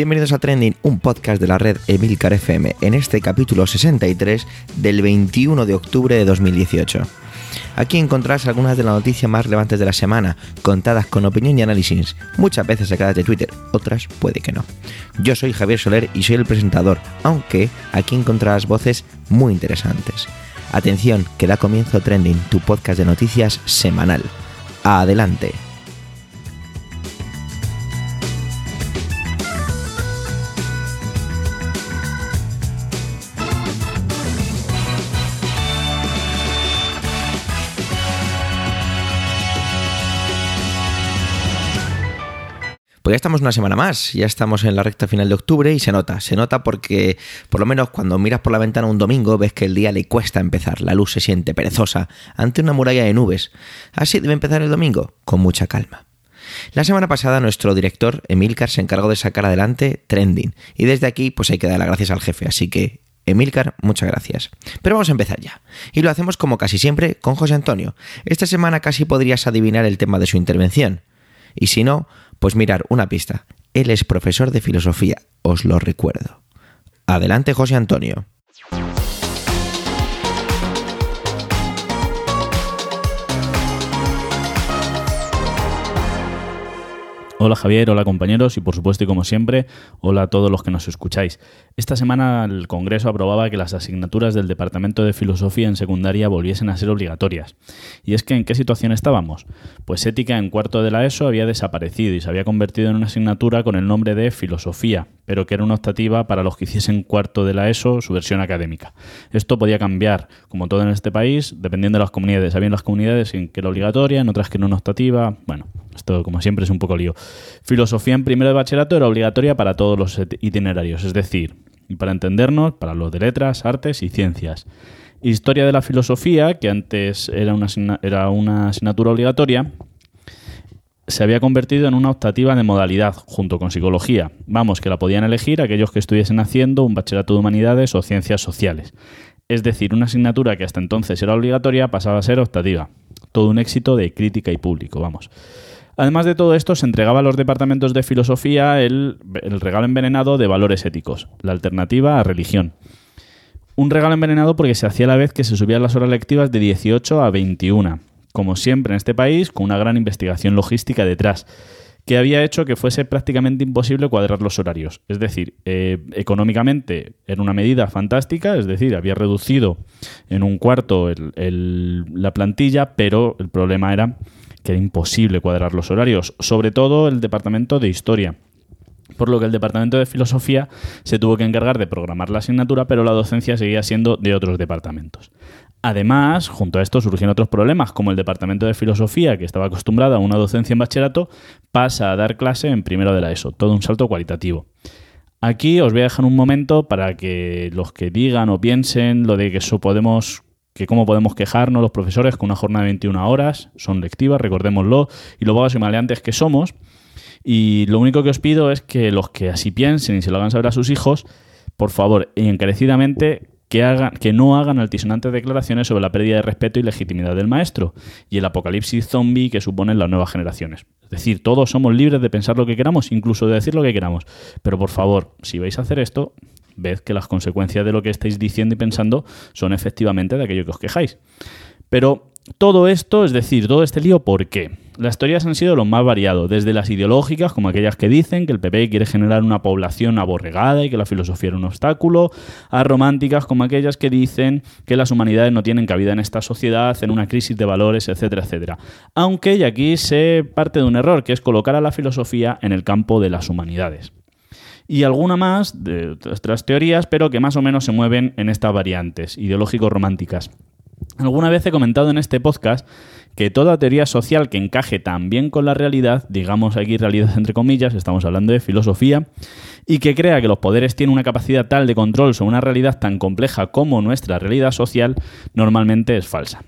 Bienvenidos a Trending, un podcast de la red Emilcar FM, en este capítulo 63 del 21 de octubre de 2018. Aquí encontrarás algunas de las noticias más relevantes de la semana, contadas con opinión y análisis, muchas veces sacadas de Twitter, otras puede que no. Yo soy Javier Soler y soy el presentador, aunque aquí encontrarás voces muy interesantes. Atención, que da comienzo Trending, tu podcast de noticias semanal. Adelante. Pues ya estamos una semana más, ya estamos en la recta final de octubre y se nota, se nota porque por lo menos cuando miras por la ventana un domingo ves que el día le cuesta empezar, la luz se siente perezosa ante una muralla de nubes. Así debe empezar el domingo, con mucha calma. La semana pasada nuestro director, Emilcar, se encargó de sacar adelante Trending y desde aquí pues hay que dar las gracias al jefe, así que Emilcar, muchas gracias. Pero vamos a empezar ya. Y lo hacemos como casi siempre con José Antonio. Esta semana casi podrías adivinar el tema de su intervención. Y si no, pues mirar una pista. Él es profesor de filosofía, os lo recuerdo. Adelante, José Antonio. Hola Javier, hola compañeros y por supuesto y como siempre, hola a todos los que nos escucháis. Esta semana el Congreso aprobaba que las asignaturas del Departamento de Filosofía en secundaria volviesen a ser obligatorias. ¿Y es que en qué situación estábamos? Pues ética en cuarto de la ESO había desaparecido y se había convertido en una asignatura con el nombre de Filosofía, pero que era una optativa para los que hiciesen cuarto de la ESO su versión académica. Esto podía cambiar, como todo en este país, dependiendo de las comunidades. Había las comunidades en que era obligatoria, en otras que no era optativa. Bueno, esto como siempre es un poco lío. Filosofía en primero de bachillerato era obligatoria para todos los itinerarios, es decir, para entendernos, para los de letras, artes y ciencias. Historia de la filosofía, que antes era una, era una asignatura obligatoria, se había convertido en una optativa de modalidad, junto con psicología. Vamos, que la podían elegir aquellos que estuviesen haciendo un bachillerato de humanidades o ciencias sociales. Es decir, una asignatura que hasta entonces era obligatoria pasaba a ser optativa. Todo un éxito de crítica y público, vamos. Además de todo esto, se entregaba a los departamentos de filosofía el, regalo envenenado de valores éticos, la alternativa a religión. Un regalo envenenado porque se hacía a la vez que se subían las horas lectivas de 18 a 21, como siempre en este país, con una gran investigación logística detrás que había hecho que fuese prácticamente imposible cuadrar los horarios. Es decir, eh, económicamente era una medida fantástica, es decir, había reducido en un cuarto la plantilla, pero el problema era que era imposible cuadrar los horarios, sobre todo el departamento de historia. Por lo que el departamento de filosofía se tuvo que encargar de programar la asignatura, pero la docencia seguía siendo de otros departamentos. Además, junto a esto surgieron otros problemas, como el departamento de filosofía, que estaba acostumbrado a una docencia en bachillerato, pasa a dar clase en primero de la ESO, todo un salto cualitativo. Aquí os voy a dejar un momento para que los que digan o piensen lo de que eso podemos que cómo podemos quejarnos los profesores con una jornada de 21 horas, son lectivas, recordémoslo, y lo vagos y maleantes que somos. Y lo único que os pido es que los que así piensen y se lo hagan saber a sus hijos, por favor, encarecidamente, que, hagan, que no hagan altisonantes declaraciones sobre la pérdida de respeto y legitimidad del maestro y el apocalipsis zombie que suponen las nuevas generaciones. Es decir, todos somos libres de pensar lo que queramos, incluso de decir lo que queramos. Pero por favor, si vais a hacer esto, ved que las consecuencias de lo que estáis diciendo y pensando son efectivamente de aquello que os quejáis. Pero todo esto, es decir, todo este lío, ¿por qué? Las teorías han sido lo más variado, desde las ideológicas, como aquellas que dicen que el PP quiere generar una población aborregada y que la filosofía era un obstáculo, a románticas, como aquellas que dicen que las humanidades no tienen cabida en esta sociedad, en una crisis de valores, etcétera, etcétera. Aunque, y aquí se parte de un error, que es colocar a la filosofía en el campo de las humanidades y alguna más de otras teorías, pero que más o menos se mueven en estas variantes ideológico-románticas. Alguna vez he comentado en este podcast que toda teoría social que encaje tan bien con la realidad, digamos aquí realidad entre comillas, estamos hablando de filosofía, y que crea que los poderes tienen una capacidad tal de control sobre una realidad tan compleja como nuestra realidad social, normalmente es falsa.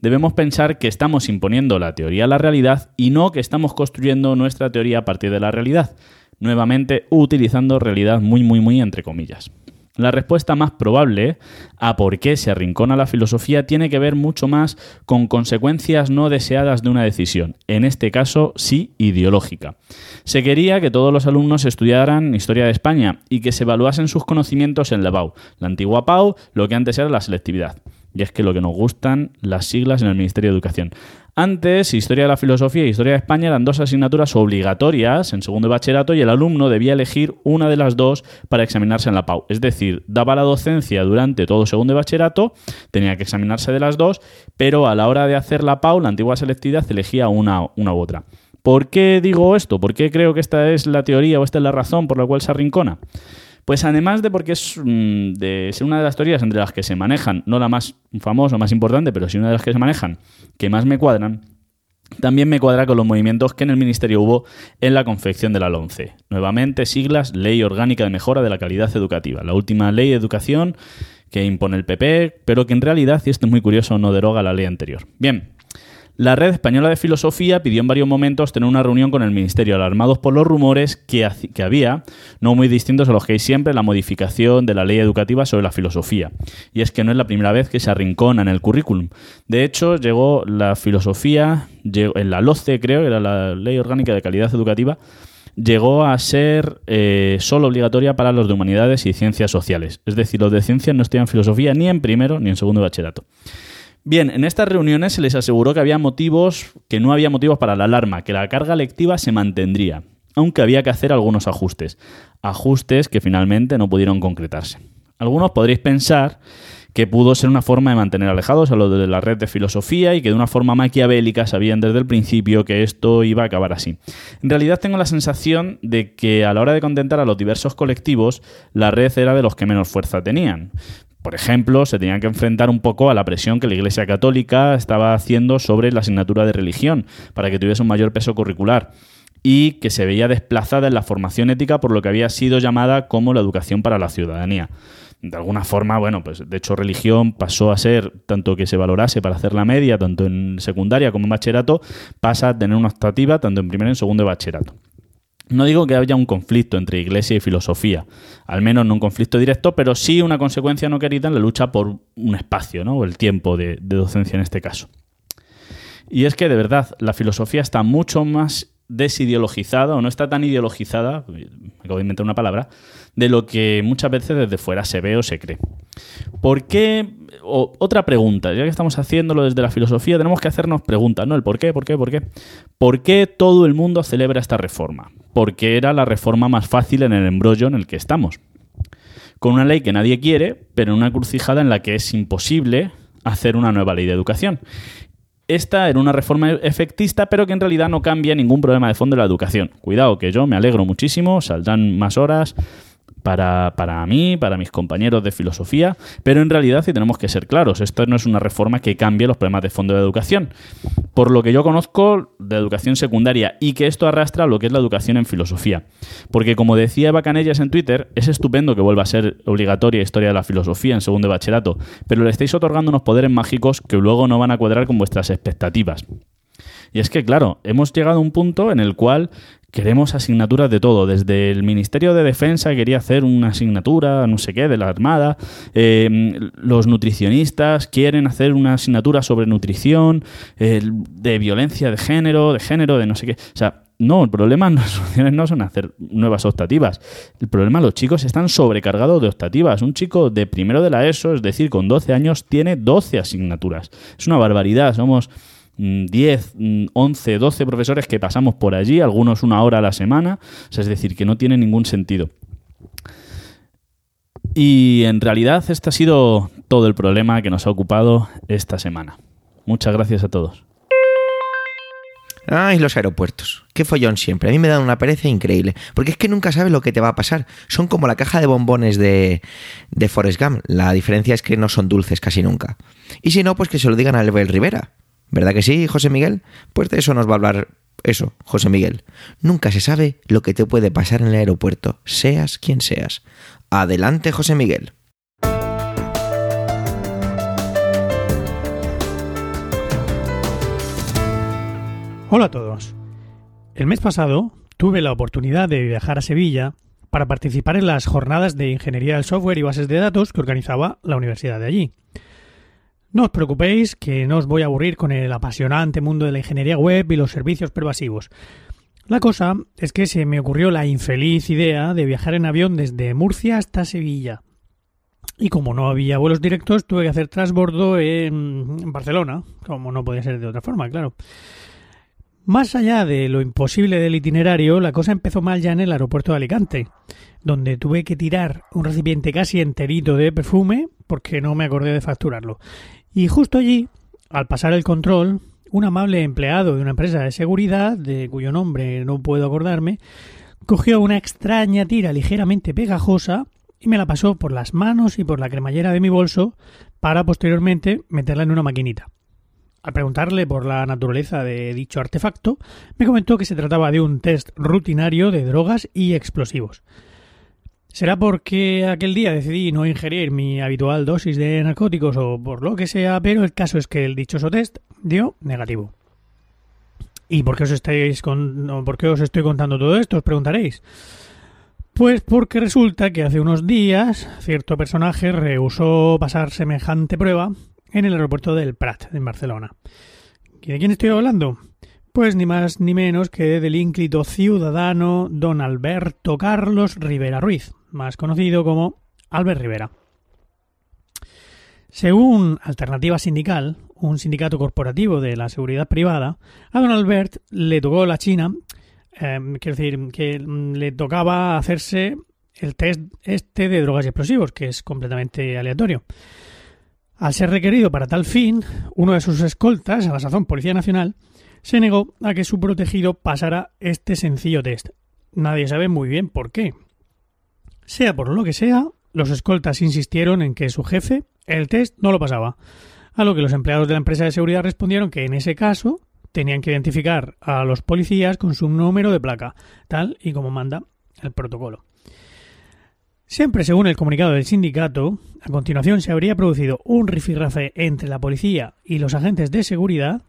Debemos pensar que estamos imponiendo la teoría a la realidad y no que estamos construyendo nuestra teoría a partir de la realidad nuevamente utilizando realidad muy, muy, muy entre comillas. La respuesta más probable a por qué se arrincona la filosofía tiene que ver mucho más con consecuencias no deseadas de una decisión, en este caso sí ideológica. Se quería que todos los alumnos estudiaran historia de España y que se evaluasen sus conocimientos en la PAU, la antigua PAU, lo que antes era la selectividad. Y es que lo que nos gustan las siglas en el Ministerio de Educación. Antes, Historia de la Filosofía y Historia de España eran dos asignaturas obligatorias en segundo de bachillerato y el alumno debía elegir una de las dos para examinarse en la PAU. Es decir, daba la docencia durante todo segundo de bachillerato, tenía que examinarse de las dos, pero a la hora de hacer la PAU, la antigua selectividad, elegía una, una u otra. ¿Por qué digo esto? ¿Por qué creo que esta es la teoría o esta es la razón por la cual se arrincona? Pues además de porque es mm, de ser una de las teorías entre las que se manejan, no la más famosa, más importante, pero sí una de las que se manejan, que más me cuadran, también me cuadra con los movimientos que en el Ministerio hubo en la confección de la LONCE. Nuevamente, siglas Ley Orgánica de Mejora de la Calidad Educativa, la última ley de educación que impone el PP, pero que en realidad, y esto es muy curioso, no deroga la ley anterior. Bien, la Red Española de Filosofía pidió en varios momentos tener una reunión con el Ministerio, alarmados por los rumores que, había, no muy distintos a los que hay siempre, la modificación de la ley educativa sobre la filosofía. Y es que no es la primera vez que se arrincona en el currículum. De hecho, llegó la filosofía, en la LOCE creo, era la Ley Orgánica de Calidad Educativa, llegó a ser eh, solo obligatoria para los de humanidades y ciencias sociales. Es decir, los de ciencias no estudian filosofía ni en primero ni en segundo bachillerato. Bien, en estas reuniones se les aseguró que había motivos, que no había motivos para la alarma, que la carga lectiva se mantendría, aunque había que hacer algunos ajustes, ajustes que finalmente no pudieron concretarse. Algunos podréis pensar que pudo ser una forma de mantener alejados a los de la red de filosofía y que de una forma maquiavélica sabían desde el principio que esto iba a acabar así. En realidad tengo la sensación de que a la hora de contentar a los diversos colectivos, la red era de los que menos fuerza tenían. Por ejemplo, se tenían que enfrentar un poco a la presión que la Iglesia Católica estaba haciendo sobre la asignatura de religión para que tuviese un mayor peso curricular y que se veía desplazada en la formación ética por lo que había sido llamada como la educación para la ciudadanía. De alguna forma, bueno, pues de hecho religión pasó a ser, tanto que se valorase para hacer la media, tanto en secundaria como en bachillerato, pasa a tener una optativa tanto en primero y en segundo de bachillerato. No digo que haya un conflicto entre iglesia y filosofía, al menos no un conflicto directo, pero sí una consecuencia no querida en la lucha por un espacio, ¿no? o el tiempo de, docencia en este caso. Y es que de verdad la filosofía está mucho más desideologizada o no está tan ideologizada, me acabo de inventar una palabra, de lo que muchas veces desde fuera se ve o se cree. ¿Por qué? otra pregunta, ya que estamos haciéndolo desde la filosofía, tenemos que hacernos preguntas, ¿no? El por qué, por qué, por qué. ¿Por qué todo el mundo celebra esta reforma? Porque era la reforma más fácil en el embrollo en el que estamos. Con una ley que nadie quiere, pero en una crucijada en la que es imposible hacer una nueva ley de educación. Esta era una reforma efectista, pero que en realidad no cambia ningún problema de fondo de la educación. Cuidado, que yo me alegro muchísimo, saldrán más horas, para, para, mí, para mis compañeros de filosofía, pero en realidad, si tenemos que ser claros, esto no es una reforma que cambie los problemas de fondo de educación. Por lo que yo conozco de educación secundaria y que esto arrastra lo que es la educación en filosofía. Porque como decía Eva Canellas en Twitter, es estupendo que vuelva a ser obligatoria historia de la filosofía en segundo de bachillerato, pero le estáis otorgando unos poderes mágicos que luego no van a cuadrar con vuestras expectativas. Y es que, claro, hemos llegado a un punto en el cual queremos asignaturas de todo. Desde el Ministerio de Defensa quería hacer una asignatura, no sé qué, de la Armada. Eh, los nutricionistas quieren hacer una asignatura sobre nutrición, de violencia de género, de género, de no sé qué. O sea, no, el problema no son hacer nuevas optativas. El problema los chicos están sobrecargados de optativas. Un chico de primero de la ESO, es decir, con 12 años, tiene 12 asignaturas. Es una barbaridad. Somos 10, 11, 12 profesores que pasamos por allí, algunos una hora a la semana, es decir, que no tiene ningún sentido. Y en realidad este ha sido todo el problema que nos ha ocupado esta semana. Muchas gracias a todos. Ay, los aeropuertos. Qué follón siempre. A mí me dan una pereza increíble. Porque es que nunca sabes lo que te va a pasar. Son como la caja de bombones de, de Forrest Gump. La diferencia es que no son dulces casi nunca. Y si no, pues que se lo digan a Albert Rivera. ¿Verdad que sí, José Miguel? Pues de eso nos va a hablar eso, José Miguel. Nunca se sabe lo que te puede pasar en el aeropuerto, seas quien seas. Adelante, José Miguel. Hola a todos. El mes pasado tuve la oportunidad de viajar a Sevilla para participar en las jornadas de ingeniería del software y bases de datos que organizaba la universidad de allí. No os preocupéis que no os voy a aburrir con el apasionante mundo de la ingeniería web y los servicios pervasivos. La cosa es que se me ocurrió la infeliz idea de viajar en avión desde Murcia hasta Sevilla. Y como no había vuelos directos, tuve que hacer transbordo en Barcelona, como no podía ser de otra forma, claro. Más allá de lo imposible del itinerario, la cosa empezó mal ya en el aeropuerto de Alicante, donde tuve que tirar un recipiente casi enterito de perfume porque no me acordé de facturarlo. Y justo allí, al pasar el control, un amable empleado de una empresa de seguridad, de cuyo nombre no puedo acordarme, cogió una extraña tira ligeramente pegajosa y me la pasó por las manos y por la cremallera de mi bolso para posteriormente meterla en una maquinita. Al preguntarle por la naturaleza de dicho artefacto, me comentó que se trataba de un test rutinario de drogas y explosivos. ¿Será porque aquel día decidí no ingerir mi habitual dosis de narcóticos o por lo que sea, pero el caso es que el dichoso test dio negativo. ¿Y por qué os estáis con, por qué os estoy contando todo esto? Os preguntaréis. Pues porque resulta que hace unos días cierto personaje rehusó pasar semejante prueba en el aeropuerto del Prat, en Barcelona. ¿Y de quién estoy hablando? Pues ni más ni menos que del ínclito ciudadano don Alberto Carlos Rivera Ruiz, más conocido como Albert Rivera. Según Alternativa Sindical, un sindicato corporativo de la seguridad privada, a don Albert le tocó la China Em, quiero decir, que le tocaba hacerse el test este de drogas y explosivos, que es completamente aleatorio. Al ser requerido para tal fin, uno de sus escoltas, a la sazón Policía Nacional, se negó a que su protegido pasara este sencillo test. Nadie sabe muy bien por qué. Sea por lo que sea, los escoltas insistieron en que su jefe el test no lo pasaba, a lo que los empleados de la empresa de seguridad respondieron que en ese caso tenían que identificar a los policías con su número de placa, tal y como manda el protocolo. Siempre según el comunicado del sindicato, a continuación se habría producido un rifirrafe entre la policía y los agentes de seguridad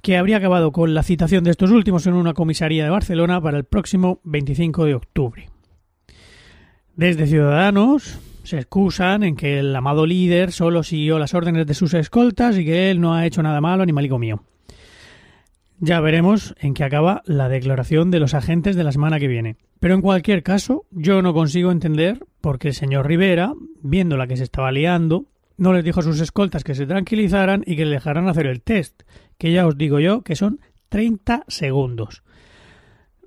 que habría acabado con la citación de estos últimos en una comisaría de Barcelona para el próximo 25 de octubre. Desde Ciudadanos se excusan en que el amado líder solo siguió las órdenes de sus escoltas y que él no ha hecho nada malo, animalico mío. Ya veremos en qué acaba la declaración de los agentes de la semana que viene. Pero en cualquier caso, yo no consigo entender por qué el señor Rivera, viendo la que se estaba liando, no les dijo a sus escoltas que se tranquilizaran y que le dejaran hacer el test, que ya os digo yo que son 30 segundos.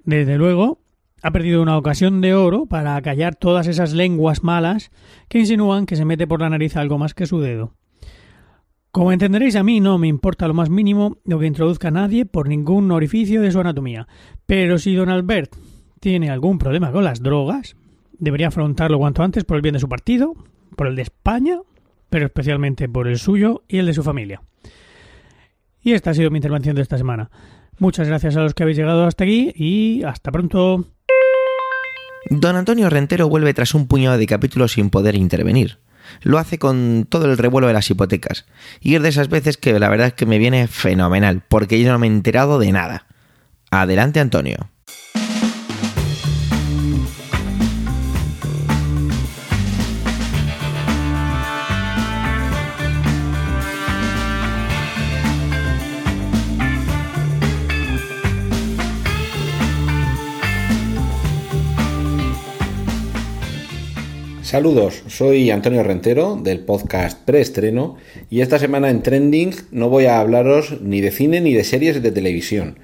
Desde luego, ha perdido una ocasión de oro para callar todas esas lenguas malas que insinúan que se mete por la nariz algo más que su dedo. Como entenderéis, a mí no me importa lo más mínimo lo que introduzca nadie por ningún orificio de su anatomía. Pero si don Albert tiene algún problema con las drogas, debería afrontarlo cuanto antes por el bien de su partido, por el de España, pero especialmente por el suyo y el de su familia. Y esta ha sido mi intervención de esta semana. Muchas gracias a los que habéis llegado hasta aquí y hasta pronto. Don Antonio Rentero vuelve tras un puñado de capítulos sin poder intervenir lo hace con todo el revuelo de las hipotecas. Y es de esas veces que la verdad es que me viene fenomenal, porque yo no me he enterado de nada. Adelante, Antonio. Saludos, soy Antonio Rentero del podcast Preestreno y esta semana en Trending no voy a hablaros ni de cine ni de series de televisión.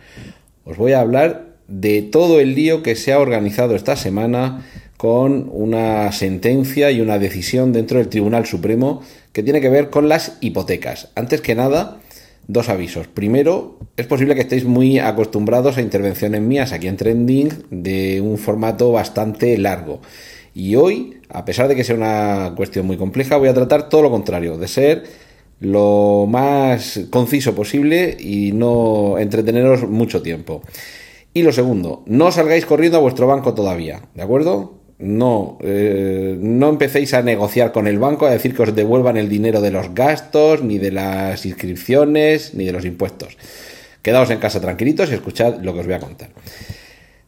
Os voy a hablar de todo el lío que se ha organizado esta semana con una sentencia y una decisión dentro del Tribunal Supremo que tiene que ver con las hipotecas. Antes que nada, dos avisos. Primero, es posible que estéis muy acostumbrados a intervenciones mías aquí en Trending de un formato bastante largo. Y hoy, a pesar de que sea una cuestión muy compleja, voy a tratar todo lo contrario, de ser lo más conciso posible y no entreteneros mucho tiempo. Y lo segundo, no salgáis corriendo a vuestro banco todavía, ¿de acuerdo? No, eh, no empecéis a negociar con el banco a decir que os devuelvan el dinero de los gastos, ni de las inscripciones, ni de los impuestos. Quedaos en casa tranquilitos y escuchad lo que os voy a contar.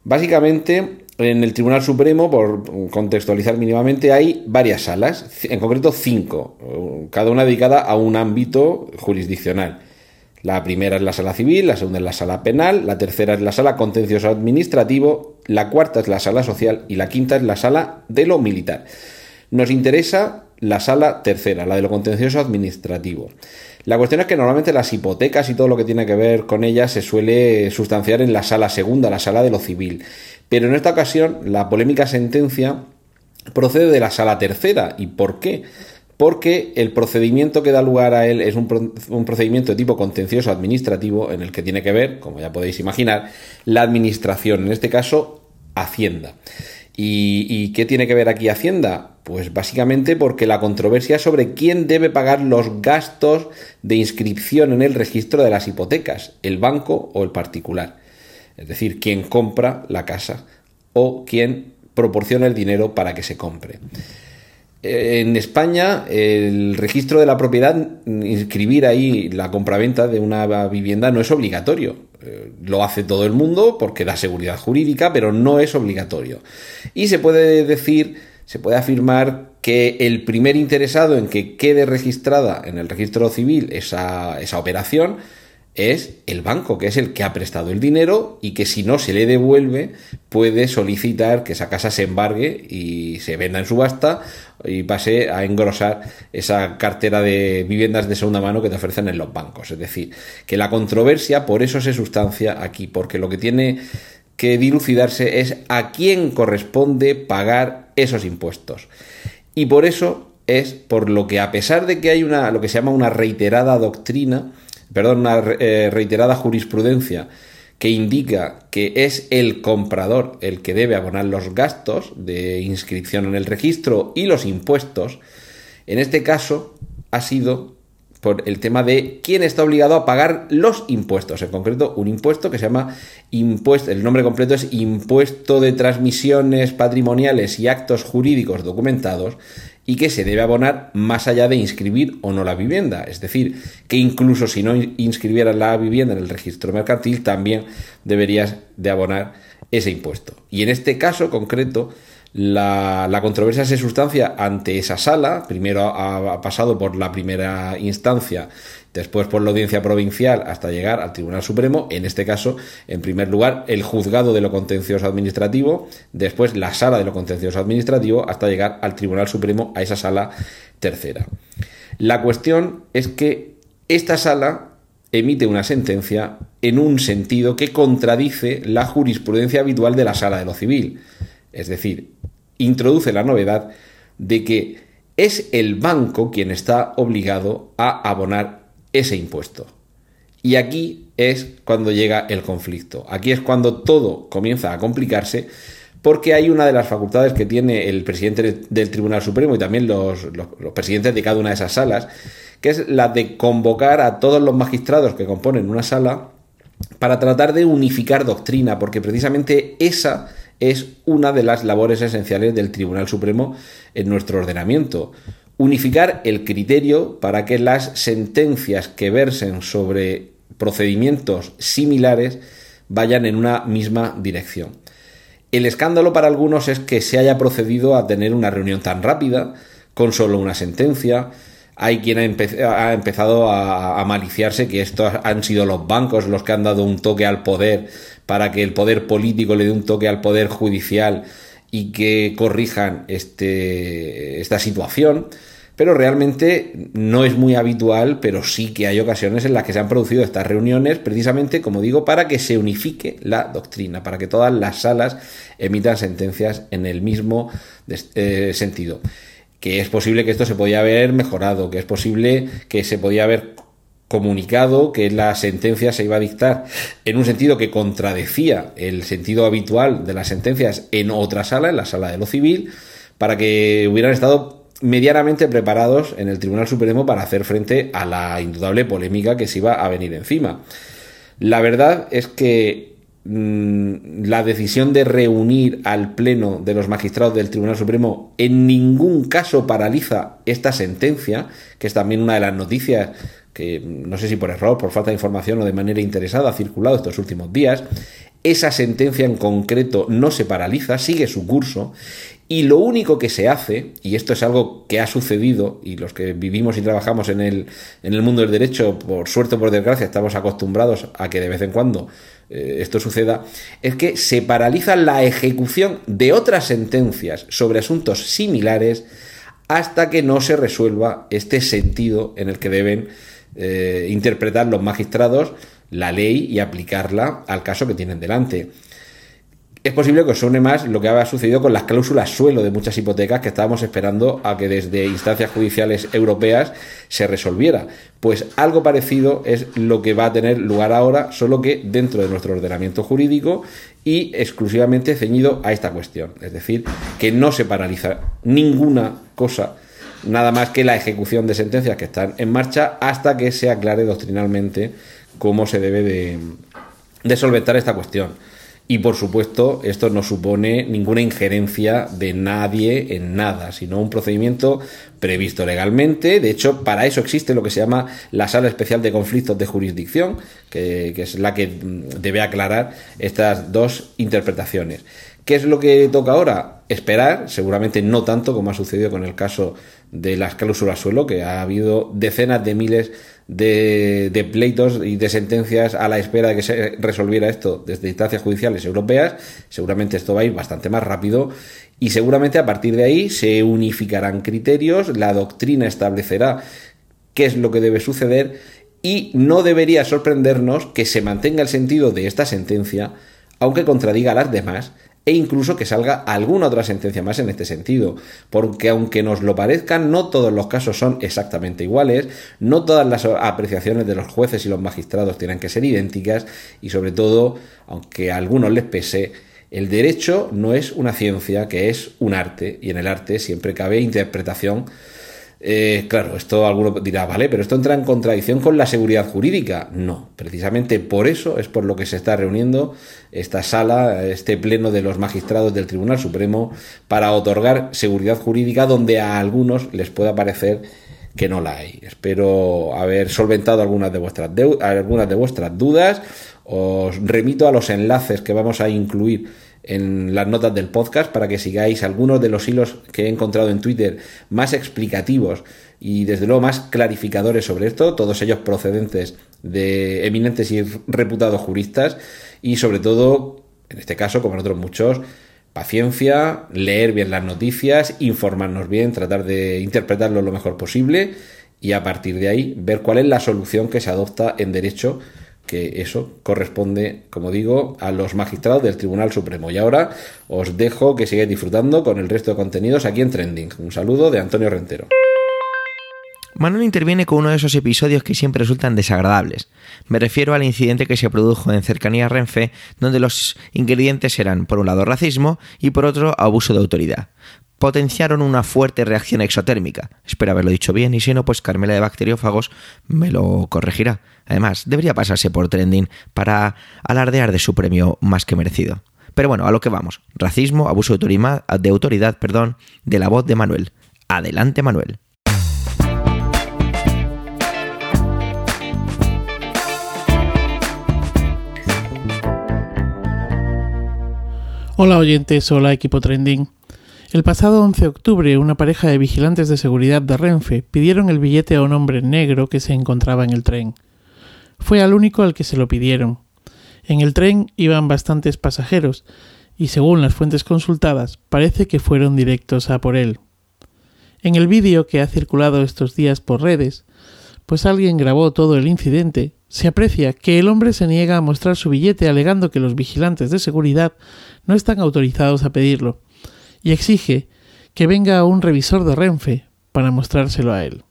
Básicamente, en el Tribunal Supremo, por contextualizar mínimamente, hay varias salas, en concreto cinco, cada una dedicada a un ámbito jurisdiccional. La primera es la sala civil, la segunda es la sala penal, la tercera es la sala contencioso administrativo, la cuarta es la sala social y la quinta es la sala de lo militar. Nos interesa la sala tercera, la de lo contencioso administrativo. La cuestión es que normalmente las hipotecas y todo lo que tiene que ver con ellas se suele sustanciar en la sala segunda, la sala de lo civil. Pero en esta ocasión la polémica sentencia procede de la sala tercera. ¿Y por qué? Porque el procedimiento que da lugar a él es un, procedimiento de tipo contencioso administrativo en el que tiene que ver, como ya podéis imaginar, la administración, en este caso, Hacienda. ¿Y, ¿Y, qué tiene que ver aquí Hacienda? Pues básicamente porque la controversia sobre quién debe pagar los gastos de inscripción en el registro de las hipotecas, el banco o el particular es decir, quién compra la casa o quién proporciona el dinero para que se compre. En España, el registro de la propiedad, inscribir ahí la compraventa de una vivienda no es obligatorio. Eh, lo hace todo el mundo porque da seguridad jurídica, pero no es obligatorio. Y se puede decir, se puede afirmar que el primer interesado en que quede registrada en el registro civil esa, esa operación es el banco, que es el que ha prestado el dinero y que si no se le devuelve puede solicitar que esa casa se embargue y se venda en subasta y pase a engrosar esa cartera de viviendas de segunda mano que te ofrecen en los bancos. Es decir, que la controversia por eso se sustancia aquí, porque lo que tiene que dilucidarse es a quién corresponde pagar esos impuestos. Y por eso es por lo que a pesar de que hay una lo que se llama una reiterada doctrina, perdón, una eh, reiterada jurisprudencia que indica que es el comprador el que debe abonar los gastos de inscripción en el registro y los impuestos, en este caso ha sido por el tema de quién está obligado a pagar los impuestos, en concreto un impuesto que se llama impuesto, el nombre completo es impuesto de transmisiones patrimoniales y actos jurídicos documentados y que se debe abonar más allá de inscribir o no la vivienda. Es decir, que incluso si no inscribieras la vivienda en el registro mercantil, también deberías de abonar ese impuesto. Y en este caso concreto, la, controversia se sustancia ante esa sala, primero ha, pasado por la primera instancia después por la audiencia provincial hasta llegar al Tribunal Supremo, en este caso, en primer lugar, el juzgado de lo contencioso administrativo, después la sala de lo contencioso administrativo, hasta llegar al Tribunal Supremo, a esa sala tercera. La cuestión es que esta sala emite una sentencia en un sentido que contradice la jurisprudencia habitual de la sala de lo civil. Es decir, introduce la novedad de que es el banco quien está obligado a abonar ese impuesto. Y aquí es cuando llega el conflicto. Aquí es cuando todo comienza a complicarse porque hay una de las facultades que tiene el presidente del Tribunal Supremo y también los, presidentes de cada una de esas salas, que es la de convocar a todos los magistrados que componen una sala para tratar de unificar doctrina, porque precisamente esa es una de las labores esenciales del Tribunal Supremo en nuestro ordenamiento unificar el criterio para que las sentencias que versen sobre procedimientos similares vayan en una misma dirección. El escándalo para algunos es que se haya procedido a tener una reunión tan rápida, con solo una sentencia. Hay quien ha, empezado a, a, maliciarse que estos han sido los bancos los que han dado un toque al poder para que el poder político le dé un toque al poder judicial y que corrijan este, esta situación. Pero realmente no es muy habitual, pero sí que hay ocasiones en las que se han producido estas reuniones, precisamente, como digo, para que se unifique la doctrina, para que todas las salas emitan sentencias en el mismo eh, sentido. Que es posible que esto se podía haber mejorado, que es posible que se podía haber comunicado que la sentencia se iba a dictar en un sentido que contradecía el sentido habitual de las sentencias en otra sala, en la sala de lo civil, para que hubieran estado medianamente preparados en el Tribunal Supremo para hacer frente a la indudable polémica que se iba a venir encima. La verdad es que la decisión de reunir al Pleno de los magistrados del Tribunal Supremo en ningún caso paraliza esta sentencia, que es también una de las noticias que no sé si por error, por falta de información o de manera interesada ha circulado estos últimos días, esa sentencia en concreto no se paraliza, sigue su curso y lo único que se hace, y esto es algo que ha sucedido, y los que vivimos y trabajamos en el, en el mundo del derecho, por suerte o por desgracia, estamos acostumbrados a que de vez en cuando eh, esto suceda, es que se paraliza la ejecución de otras sentencias sobre asuntos similares hasta que no se resuelva este sentido en el que deben eh, interpretar los magistrados la ley y aplicarla al caso que tienen delante. Es posible que os suene más lo que ha sucedido con las cláusulas suelo de muchas hipotecas que estábamos esperando a que desde instancias judiciales europeas se resolviera. Pues algo parecido es lo que va a tener lugar ahora, solo que dentro de nuestro ordenamiento jurídico y exclusivamente ceñido a esta cuestión. Es decir, que no se paraliza ninguna cosa, nada más que la ejecución de sentencias que están en marcha hasta que se aclare doctrinalmente cómo se debe de, de solventar esta cuestión. Y por supuesto, esto no supone ninguna injerencia de nadie en nada, sino un procedimiento previsto legalmente. De hecho, para eso existe lo que se llama la Sala Especial de Conflictos de Jurisdicción, que, es la que debe aclarar estas dos interpretaciones. ¿Qué es lo que toca ahora? Esperar, seguramente no tanto como ha sucedido con el caso de las cláusulas suelo, que ha habido decenas de miles de, pleitos y de sentencias a la espera de que se resolviera esto desde instancias judiciales europeas. Seguramente esto va a ir bastante más rápido y seguramente a partir de ahí se unificarán criterios, la doctrina establecerá qué es lo que debe suceder y no debería sorprendernos que se mantenga el sentido de esta sentencia, aunque contradiga a las demás, e incluso que salga alguna otra sentencia más en este sentido, porque aunque nos lo parezcan, no todos los casos son exactamente iguales, no todas las apreciaciones de los jueces y los magistrados tienen que ser idénticas y sobre todo, aunque a algunos les pese, el derecho no es una ciencia, que es un arte, y en el arte siempre cabe interpretación eh, claro, esto alguno dirá, vale, pero esto entra en contradicción con la seguridad jurídica. No, precisamente por eso es por lo que se está reuniendo esta sala, este pleno de los magistrados del Tribunal Supremo, para otorgar seguridad jurídica donde a algunos les pueda parecer que no la hay. Espero haber solventado algunas de vuestras, algunas de vuestras dudas. Os remito a los enlaces que vamos a incluir en las notas del podcast para que sigáis algunos de los hilos que he encontrado en Twitter más explicativos y desde luego más clarificadores sobre esto, todos ellos procedentes de eminentes y reputados juristas y sobre todo, en este caso, como en otros muchos, paciencia, leer bien las noticias, informarnos bien, tratar de interpretarlo lo mejor posible y a partir de ahí ver cuál es la solución que se adopta en derecho que eso corresponde, como digo, a los magistrados del Tribunal Supremo. Y ahora os dejo que sigáis disfrutando con el resto de contenidos aquí en Trending. Un saludo de Antonio Rentero. Manuel interviene con uno de esos episodios que siempre resultan desagradables. Me refiero al incidente que se produjo en cercanía a Renfe, donde los ingredientes eran, por un lado, racismo y por otro, abuso de autoridad potenciaron una fuerte reacción exotérmica. Espero haberlo dicho bien y si no, pues Carmela de Bacteriófagos me lo corregirá. Además, debería pasarse por trending para alardear de su premio más que merecido. Pero bueno, a lo que vamos. Racismo, abuso de autoridad, de autoridad perdón, de la voz de Manuel. Adelante, Manuel. Hola oyentes, hola equipo trending. El pasado 11 de octubre, una pareja de vigilantes de seguridad de Renfe pidieron el billete a un hombre negro que se encontraba en el tren. Fue al único al que se lo pidieron. En el tren iban bastantes pasajeros, y según las fuentes consultadas, parece que fueron directos a por él. En el vídeo que ha circulado estos días por redes, pues alguien grabó todo el incidente, se aprecia que el hombre se niega a mostrar su billete alegando que los vigilantes de seguridad no están autorizados a pedirlo y exige que venga un revisor de Renfe para mostrárselo a él.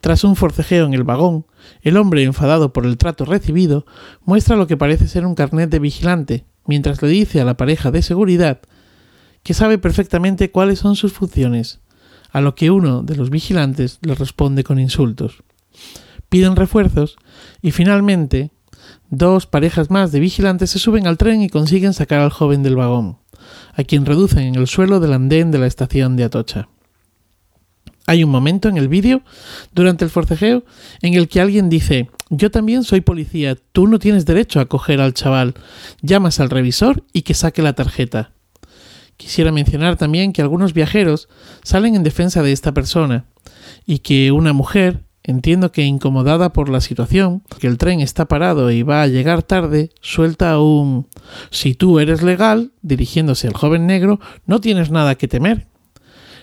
Tras un forcejeo en el vagón, el hombre, enfadado por el trato recibido, muestra lo que parece ser un carnet de vigilante, mientras le dice a la pareja de seguridad que sabe perfectamente cuáles son sus funciones, a lo que uno de los vigilantes le responde con insultos. Piden refuerzos y finalmente dos parejas más de vigilantes se suben al tren y consiguen sacar al joven del vagón a quien reducen en el suelo del andén de la estación de Atocha. Hay un momento en el vídeo, durante el forcejeo, en el que alguien dice, yo también soy policía, tú no tienes derecho a coger al chaval, llamas al revisor y que saque la tarjeta. Quisiera mencionar también que algunos viajeros salen en defensa de esta persona y que una mujer, entiendo que incomodada por la situación, que el tren está parado y va a llegar tarde, suelta un si tú eres legal, dirigiéndose al joven negro, no tienes nada que temer.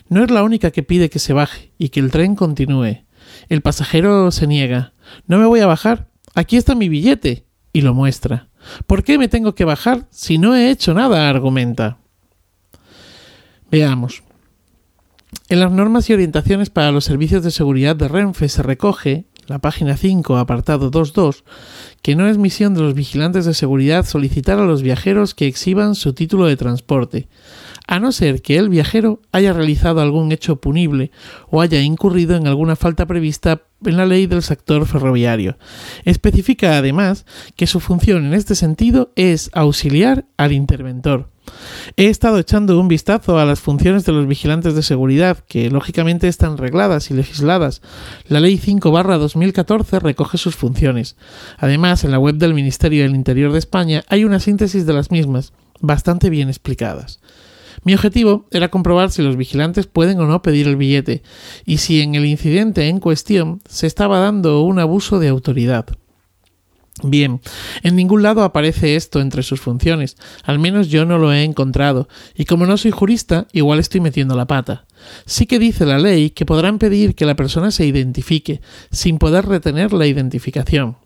No es la única que pide que se baje y que el tren continúe. El pasajero se niega. No me voy a bajar. Aquí está mi billete. Y lo muestra. ¿Por qué me tengo que bajar si no he hecho nada? argumenta. Veamos. En las normas y orientaciones para los servicios de seguridad de Renfe se recoge, la página 5, apartado 2.2, que no es misión de los vigilantes de seguridad solicitar a los viajeros que exhiban su título de transporte, a no ser que el viajero haya realizado algún hecho punible o haya incurrido en alguna falta prevista en la ley del sector ferroviario. Especifica además que su función en este sentido es auxiliar al interventor. He estado echando un vistazo a las funciones de los vigilantes de seguridad, que lógicamente están regladas y legisladas. La Ley 5 2014 recoge sus funciones. Además, en la web del Ministerio del Interior de España hay una síntesis de las mismas, bastante bien explicadas. Mi objetivo era comprobar si los vigilantes pueden o no pedir el billete y si en el incidente en cuestión se estaba dando un abuso de autoridad. Bien, en ningún lado aparece esto entre sus funciones, al menos yo no lo he encontrado, y como no soy jurista, igual estoy metiendo la pata. Sí que dice la ley que podrán pedir que la persona se identifique, sin poder retener la identificación.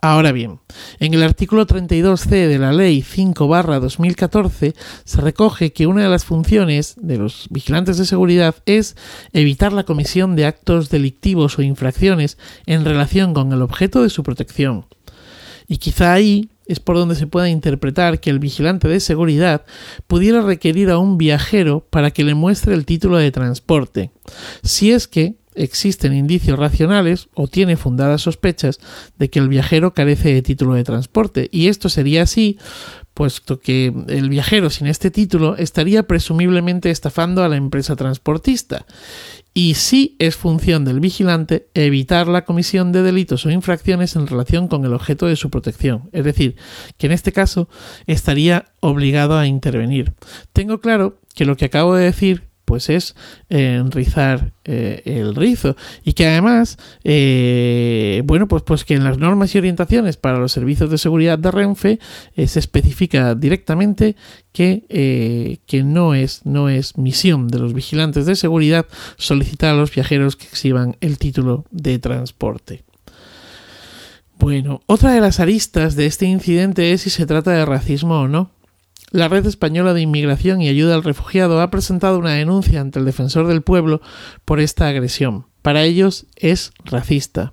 Ahora bien, en el artículo 32c de la Ley 5-2014 se recoge que una de las funciones de los vigilantes de seguridad es evitar la comisión de actos delictivos o infracciones en relación con el objeto de su protección. Y quizá ahí es por donde se pueda interpretar que el vigilante de seguridad pudiera requerir a un viajero para que le muestre el título de transporte, si es que existen indicios racionales o tiene fundadas sospechas de que el viajero carece de título de transporte. Y esto sería así, puesto que el viajero sin este título estaría presumiblemente estafando a la empresa transportista. Y sí es función del vigilante evitar la comisión de delitos o infracciones en relación con el objeto de su protección. Es decir, que en este caso estaría obligado a intervenir. Tengo claro que lo que acabo de decir pues es eh, rizar eh, el rizo y que además eh, bueno pues pues que en las normas y orientaciones para los servicios de seguridad de Renfe se especifica directamente que, que no es no es misión de los vigilantes de seguridad solicitar a los viajeros que exhiban el título de transporte bueno, otra de las aristas de este incidente es si se trata de racismo o no. La Red Española de Inmigración y Ayuda al Refugiado ha presentado una denuncia ante el defensor del pueblo por esta agresión. Para ellos es racista.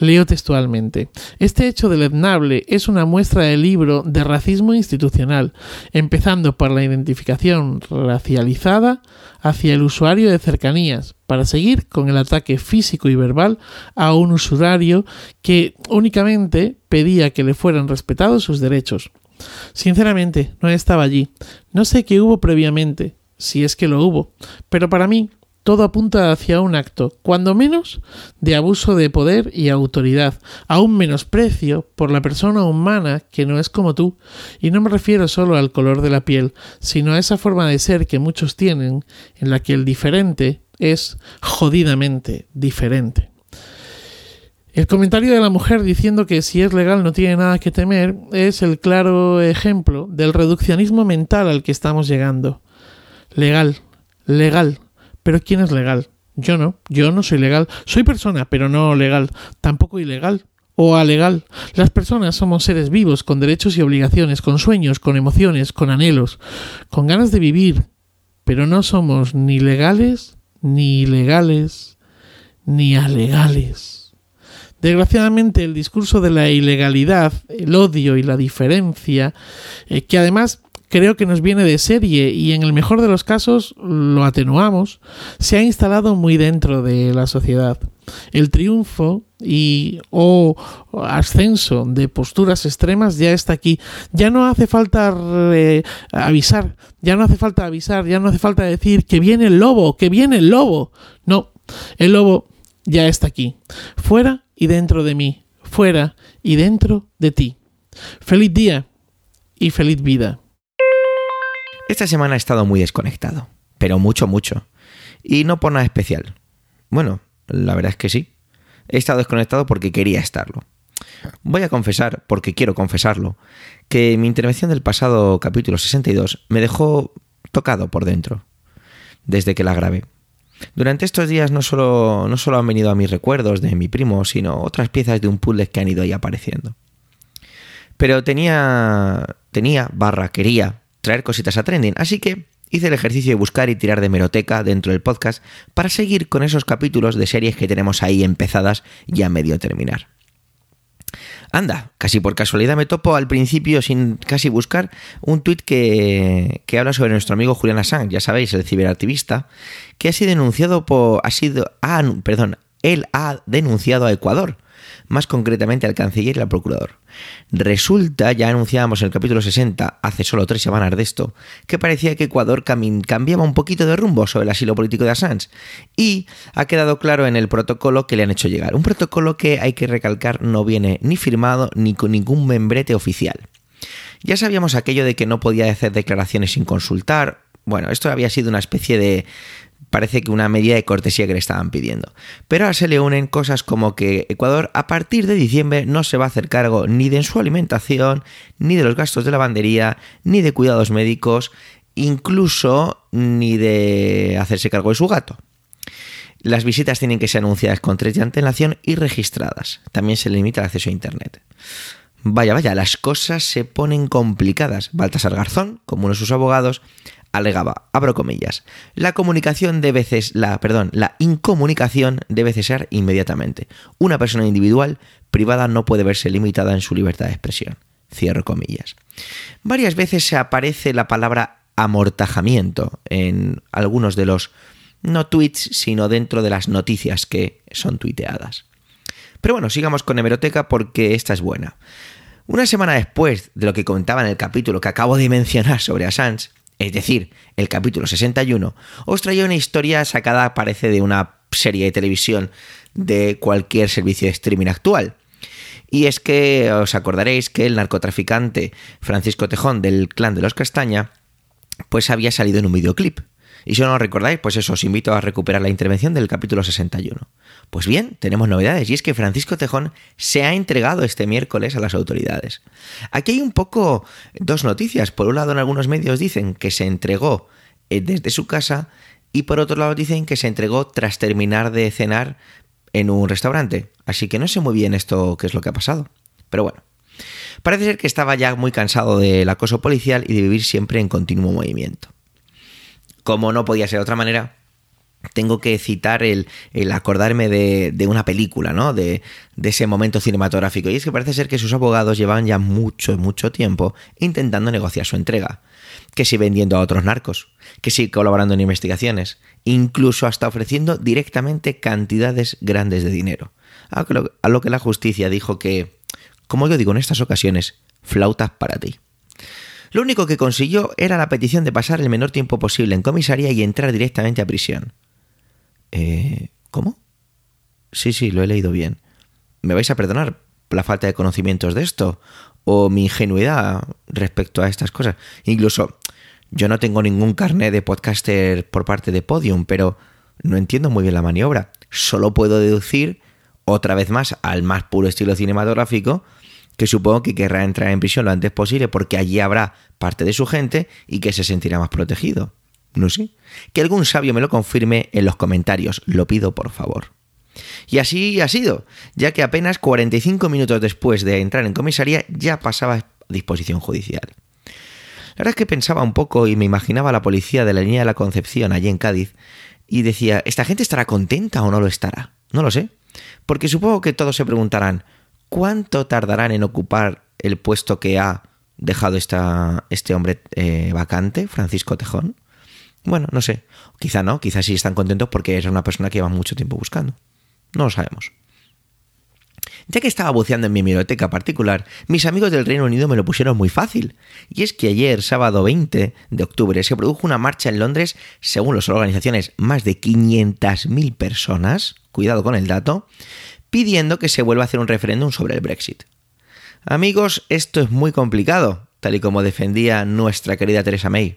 Leo textualmente. Este hecho deleznable es una muestra del libro de racismo institucional, empezando por la identificación racializada hacia el usuario de cercanías, para seguir con el ataque físico y verbal a un usuario que únicamente pedía que le fueran respetados sus derechos. Sinceramente, no estaba allí. No sé qué hubo previamente, si es que lo hubo, pero para mí todo apunta hacia un acto, cuando menos, de abuso de poder y autoridad, a un menosprecio por la persona humana que no es como tú, y no me refiero solo al color de la piel, sino a esa forma de ser que muchos tienen, en la que el diferente es jodidamente diferente. El comentario de la mujer diciendo que si es legal no tiene nada que temer es el claro ejemplo del reduccionismo mental al que estamos llegando. Legal, legal. Pero ¿quién es legal? Yo no, yo no soy legal. Soy persona, pero no legal. Tampoco ilegal o alegal. Las personas somos seres vivos, con derechos y obligaciones, con sueños, con emociones, con anhelos, con ganas de vivir. Pero no somos ni legales, ni ilegales, ni alegales. Desgraciadamente el discurso de la ilegalidad, el odio y la diferencia, eh, que además creo que nos viene de serie y en el mejor de los casos lo atenuamos, se ha instalado muy dentro de la sociedad. El triunfo y o ascenso de posturas extremas ya está aquí. Ya no hace falta avisar, ya no hace falta avisar, ya no hace falta decir que viene el lobo, que viene el lobo. No, El lobo ya está aquí, fuera y dentro de mí, fuera y dentro de ti. Feliz día y feliz vida. Esta semana he estado muy desconectado, pero mucho, mucho. Y no por nada especial. Bueno, la verdad es que sí. He estado desconectado porque quería estarlo. Voy a confesar, porque quiero confesarlo, que mi intervención del pasado capítulo 62 me dejó tocado por dentro, desde que la grabé. Durante estos días no solo, no solo han venido a mis recuerdos de mi primo, sino otras piezas de un puzzle que han ido ahí apareciendo. Pero tenía, tenía, barra, quería traer cositas a trending, así que hice el ejercicio de buscar y tirar de meroteca dentro del podcast para seguir con esos capítulos de series que tenemos ahí empezadas y a medio terminar. Anda, casi por casualidad me topo al principio, sin casi buscar, un tuit que, que, habla sobre nuestro amigo Julian Assange, ya sabéis, el ciberactivista, que ha sido denunciado por. ha sido. Ah, perdón, él ha denunciado a Ecuador más concretamente al canciller y al procurador. Resulta, ya anunciábamos en el capítulo 60, hace solo tres semanas de esto, que parecía que Ecuador cambiaba un poquito de rumbo sobre el asilo político de Assange y ha quedado claro en el protocolo que le han hecho llegar. Un protocolo que hay que recalcar no viene ni firmado ni con ningún membrete oficial. Ya sabíamos aquello de que no podía hacer declaraciones sin consultar. Bueno, esto había sido una especie de, parece que una medida de cortesía que le estaban pidiendo. Pero ahora se le unen cosas como que Ecuador a partir de diciembre no se va a hacer cargo ni de su alimentación, ni de los gastos de lavandería, ni de cuidados médicos, incluso ni de hacerse cargo de su gato. Las visitas tienen que ser anunciadas con tres de antelación y registradas. También se limita el acceso a Internet. Vaya, vaya, las cosas se ponen complicadas. Baltasar Garzón, como uno de sus abogados, alegaba, abro comillas, la comunicación debe cesar, la, perdón, la incomunicación debe cesar inmediatamente. Una persona individual privada no puede verse limitada en su libertad de expresión. Cierro comillas. Varias veces se aparece la palabra amortajamiento en algunos de los no tweets, sino dentro de las noticias que son tuiteadas. Pero bueno, sigamos con hemeroteca porque esta es buena. Una semana después de lo que comentaba en el capítulo que acabo de mencionar sobre Assange, es decir, el capítulo 61, os traía una historia sacada, parece, de una serie de televisión de cualquier servicio de streaming actual. Y es que os acordaréis que el narcotraficante Francisco Tejón del clan de los Castaña, pues había salido en un videoclip. Y si no lo recordáis, pues eso, os invito a recuperar la intervención del capítulo 61. Pues bien, tenemos novedades y es que Francisco Tejón se ha entregado este miércoles a las autoridades. Aquí hay un poco dos noticias. Por un lado, en algunos medios dicen que se entregó eh, desde su casa y por otro lado dicen que se entregó tras terminar de cenar en un restaurante. Así que no sé muy bien esto qué es lo que ha pasado. Pero bueno, parece ser que estaba ya muy cansado del acoso policial y de vivir siempre en continuo movimiento como no podía ser de otra manera, tengo que citar el, acordarme de, una película, ¿no? De, ese momento cinematográfico. Y es que parece ser que sus abogados llevaban ya mucho, mucho tiempo intentando negociar su entrega. Que si vendiendo a otros narcos, que si colaborando en investigaciones, incluso hasta ofreciendo directamente cantidades grandes de dinero. A lo, a lo que la justicia dijo que, como yo digo en estas ocasiones, flautas para ti. Lo único que consiguió era la petición de pasar el menor tiempo posible en comisaría y entrar directamente a prisión. Eh, ¿Cómo? Sí, sí, lo he leído bien. ¿Me vais a perdonar la falta de conocimientos de esto? ¿O mi ingenuidad respecto a estas cosas? Incluso, yo no tengo ningún carnet de podcaster por parte de Podium, pero no entiendo muy bien la maniobra. Solo puedo deducir, otra vez más, al más puro estilo cinematográfico, que supongo que querrá entrar en prisión lo antes posible porque allí habrá parte de su gente y que se sentirá más protegido. No sé. Que algún sabio me lo confirme en los comentarios, lo pido por favor. Y así ha sido, ya que apenas 45 minutos después de entrar en comisaría ya pasaba a disposición judicial. La verdad es que pensaba un poco y me imaginaba a la policía de la línea de la Concepción allí en Cádiz y decía, ¿esta gente estará contenta o no lo estará? No lo sé. Porque supongo que todos se preguntarán, ¿Cuánto tardarán en ocupar el puesto que ha dejado este hombre eh, vacante, Francisco Tejón? Bueno, no sé. Quizá no, quizá sí están contentos porque es una persona que lleva mucho tiempo buscando. No lo sabemos. Ya que estaba buceando en mi biblioteca particular, mis amigos del Reino Unido me lo pusieron muy fácil. Y es que ayer, sábado 20 de octubre, se produjo una marcha en Londres, según las organizaciones, más de 500.000 personas, cuidado con el dato, pidiendo que se vuelva a hacer un referéndum sobre el Brexit. Amigos, esto es muy complicado, tal y como defendía nuestra querida Theresa May.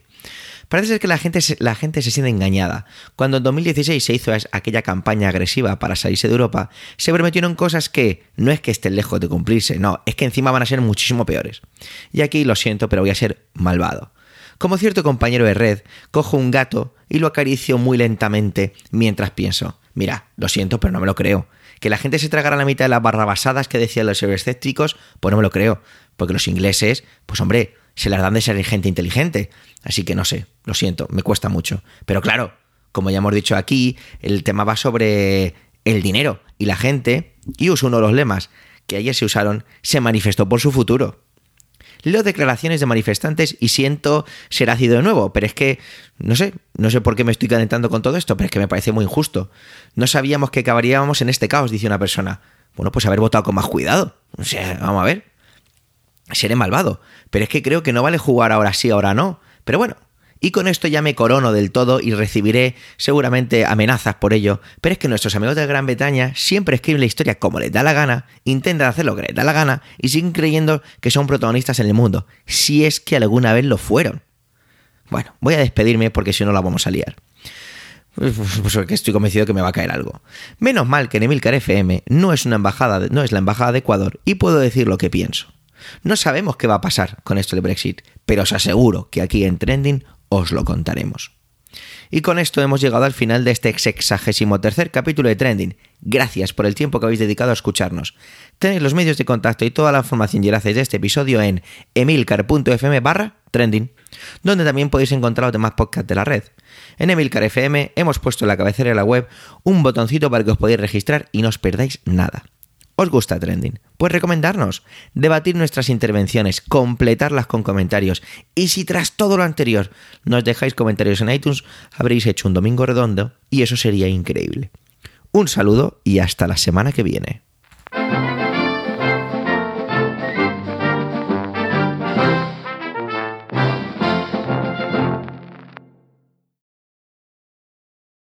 Parece ser que la gente, la gente se siente engañada. Cuando en 2016 se hizo aquella campaña agresiva para salirse de Europa, se prometieron cosas que no es que estén lejos de cumplirse, no, es que encima van a ser muchísimo peores. Y aquí lo siento, pero voy a ser malvado. Como cierto compañero de red, cojo un gato y lo acaricio muy lentamente mientras pienso, mira, lo siento, pero no me lo creo. Que la gente se tragara la mitad de las barrabasadas que decían los escépticos, pues no me lo creo. Porque los ingleses, pues hombre, se las dan de ser gente inteligente. Así que no sé, lo siento, me cuesta mucho. Pero claro, como ya hemos dicho aquí, el tema va sobre el dinero y la gente, y uso uno de los lemas que ayer se usaron, se manifestó por su futuro. Leo declaraciones de manifestantes y siento ser ácido de nuevo, pero es que, no sé, no sé por qué me estoy calentando con todo esto, pero es que me parece muy injusto. No sabíamos que acabaríamos en este caos, dice una persona. Bueno, pues haber votado con más cuidado. O sea, vamos a ver seré malvado. Pero es que creo que no vale jugar ahora sí, ahora no. Pero bueno, y con esto ya me corono del todo y recibiré seguramente amenazas por ello. Pero es que nuestros amigos de Gran Bretaña siempre escriben la historia como les da la gana, intentan hacer lo que les da la gana y siguen creyendo que son protagonistas en el mundo, si es que alguna vez lo fueron. Bueno, voy a despedirme porque si no la vamos a liar. Pues, porque estoy convencido que me va a caer algo. Menos mal que en Emilcar FM no es una embajada, no es la embajada de Ecuador y puedo decir lo que pienso. No sabemos qué va a pasar con esto del Brexit, pero os aseguro que aquí en Trending os lo contaremos. Y con esto hemos llegado al final de este sexagésimo tercer capítulo de Trending. Gracias por el tiempo que habéis dedicado a escucharnos. Tenéis los medios de contacto y toda la información y enlaces de este episodio en emilcar.fm barra trending, donde también podéis encontrar los demás podcasts de la red. En Emilcar FM hemos puesto en la cabecera de la web un botoncito para que os podáis registrar y no os perdáis nada. ¿Os gusta Trending? Pues recomendarnos, debatir nuestras intervenciones, completarlas con comentarios. Y si tras todo lo anterior nos dejáis comentarios en iTunes, habréis hecho un domingo redondo y eso sería increíble. Un saludo y hasta la semana que viene.